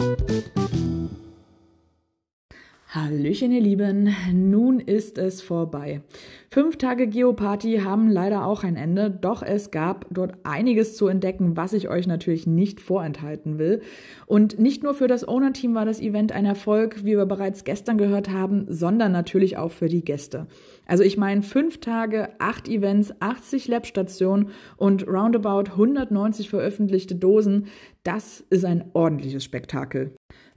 thank you Hallöchen, ihr Lieben. Nun ist es vorbei. Fünf Tage Geoparty haben leider auch ein Ende, doch es gab dort einiges zu entdecken, was ich euch natürlich nicht vorenthalten will. Und nicht nur für das Owner-Team war das Event ein Erfolg, wie wir bereits gestern gehört haben, sondern natürlich auch für die Gäste. Also ich meine, fünf Tage, acht Events, 80 Lab-Stationen und roundabout 190 veröffentlichte Dosen, das ist ein ordentliches Spektakel.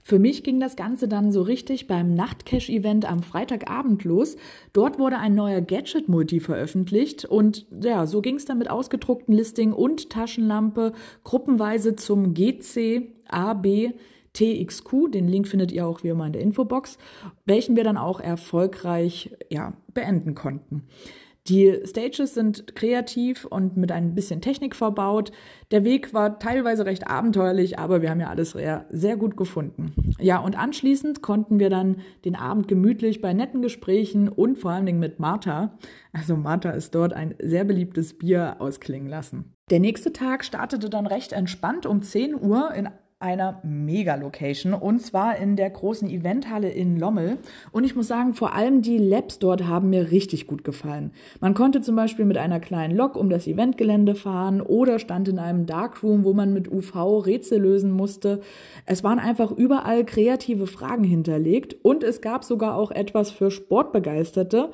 Für mich ging das Ganze dann so richtig beim Nachtcash-Event am Freitagabend los. Dort wurde ein neuer Gadget-Multi veröffentlicht und ja, so ging es dann mit ausgedruckten Listing und Taschenlampe gruppenweise zum GC, AB, TXQ, den Link findet ihr auch wie immer in der Infobox, welchen wir dann auch erfolgreich ja, beenden konnten. Die Stages sind kreativ und mit ein bisschen Technik verbaut. Der Weg war teilweise recht abenteuerlich, aber wir haben ja alles sehr, gut gefunden. Ja, und anschließend konnten wir dann den Abend gemütlich bei netten Gesprächen und vor allen Dingen mit Martha, also Martha ist dort ein sehr beliebtes Bier ausklingen lassen. Der nächste Tag startete dann recht entspannt um 10 Uhr in einer Mega-Location und zwar in der großen Eventhalle in Lommel. Und ich muss sagen, vor allem die Labs dort haben mir richtig gut gefallen. Man konnte zum Beispiel mit einer kleinen Lok um das Eventgelände fahren oder stand in einem Darkroom, wo man mit UV Rätsel lösen musste. Es waren einfach überall kreative Fragen hinterlegt und es gab sogar auch etwas für Sportbegeisterte.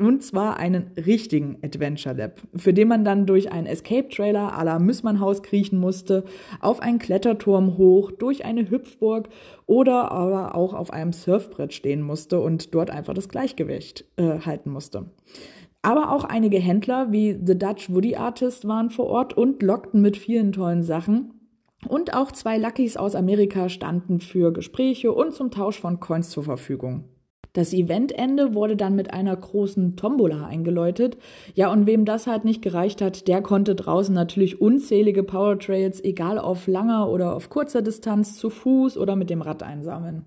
Und zwar einen richtigen Adventure Lab, für den man dann durch einen Escape-Trailer à la Müssmannhaus kriechen musste, auf einen Kletterturm hoch, durch eine Hüpfburg oder aber auch auf einem Surfbrett stehen musste und dort einfach das Gleichgewicht äh, halten musste. Aber auch einige Händler wie The Dutch Woody Artist waren vor Ort und lockten mit vielen tollen Sachen. Und auch zwei Luckys aus Amerika standen für Gespräche und zum Tausch von Coins zur Verfügung. Das Eventende wurde dann mit einer großen Tombola eingeläutet. Ja, und wem das halt nicht gereicht hat, der konnte draußen natürlich unzählige Powertrails, egal auf langer oder auf kurzer Distanz, zu Fuß oder mit dem Rad einsammeln.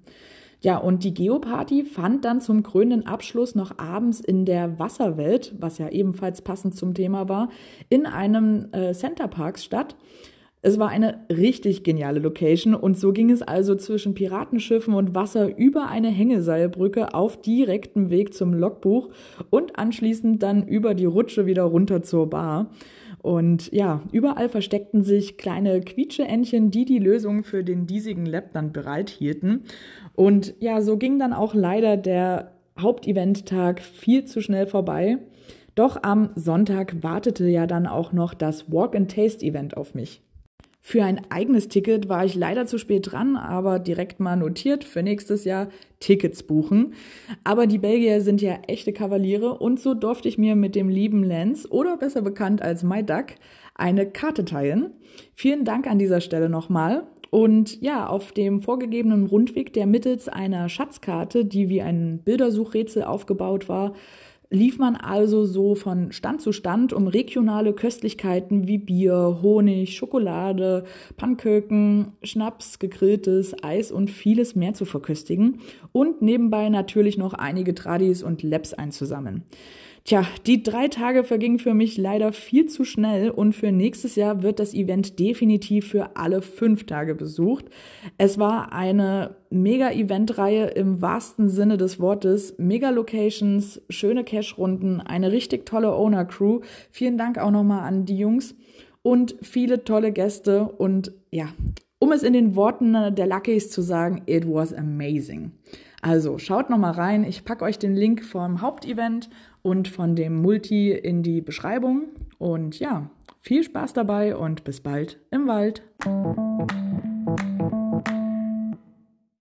Ja, und die Geoparty fand dann zum krönenden Abschluss noch abends in der Wasserwelt, was ja ebenfalls passend zum Thema war, in einem äh, Centerparks statt. Es war eine richtig geniale Location und so ging es also zwischen Piratenschiffen und Wasser über eine Hängeseilbrücke auf direktem Weg zum Logbuch und anschließend dann über die Rutsche wieder runter zur Bar. Und ja, überall versteckten sich kleine Quietscheentchen, die die Lösung für den diesigen Lab dann bereithielten. Und ja, so ging dann auch leider der Haupteventtag viel zu schnell vorbei. Doch am Sonntag wartete ja dann auch noch das Walk-and-Taste-Event auf mich. Für ein eigenes Ticket war ich leider zu spät dran, aber direkt mal notiert für nächstes Jahr Tickets buchen. Aber die Belgier sind ja echte Kavaliere und so durfte ich mir mit dem lieben Lance oder besser bekannt als My Duck eine Karte teilen. Vielen Dank an dieser Stelle nochmal. Und ja, auf dem vorgegebenen Rundweg, der mittels einer Schatzkarte, die wie ein Bildersuchrätsel aufgebaut war, lief man also so von Stand zu Stand, um regionale Köstlichkeiten wie Bier, Honig, Schokolade, Pannköken, Schnaps, gegrilltes Eis und vieles mehr zu verköstigen und nebenbei natürlich noch einige Tradis und Labs einzusammeln. Tja, die drei Tage vergingen für mich leider viel zu schnell und für nächstes Jahr wird das Event definitiv für alle fünf Tage besucht. Es war eine Mega-Event-Reihe im wahrsten Sinne des Wortes. Mega-Locations, schöne Cash-Runden, eine richtig tolle Owner-Crew. Vielen Dank auch nochmal an die Jungs und viele tolle Gäste und ja, um es in den Worten der Luckies zu sagen, it was amazing. Also schaut nochmal rein. Ich packe euch den Link vom Hauptevent und von dem Multi in die Beschreibung. Und ja, viel Spaß dabei und bis bald im Wald.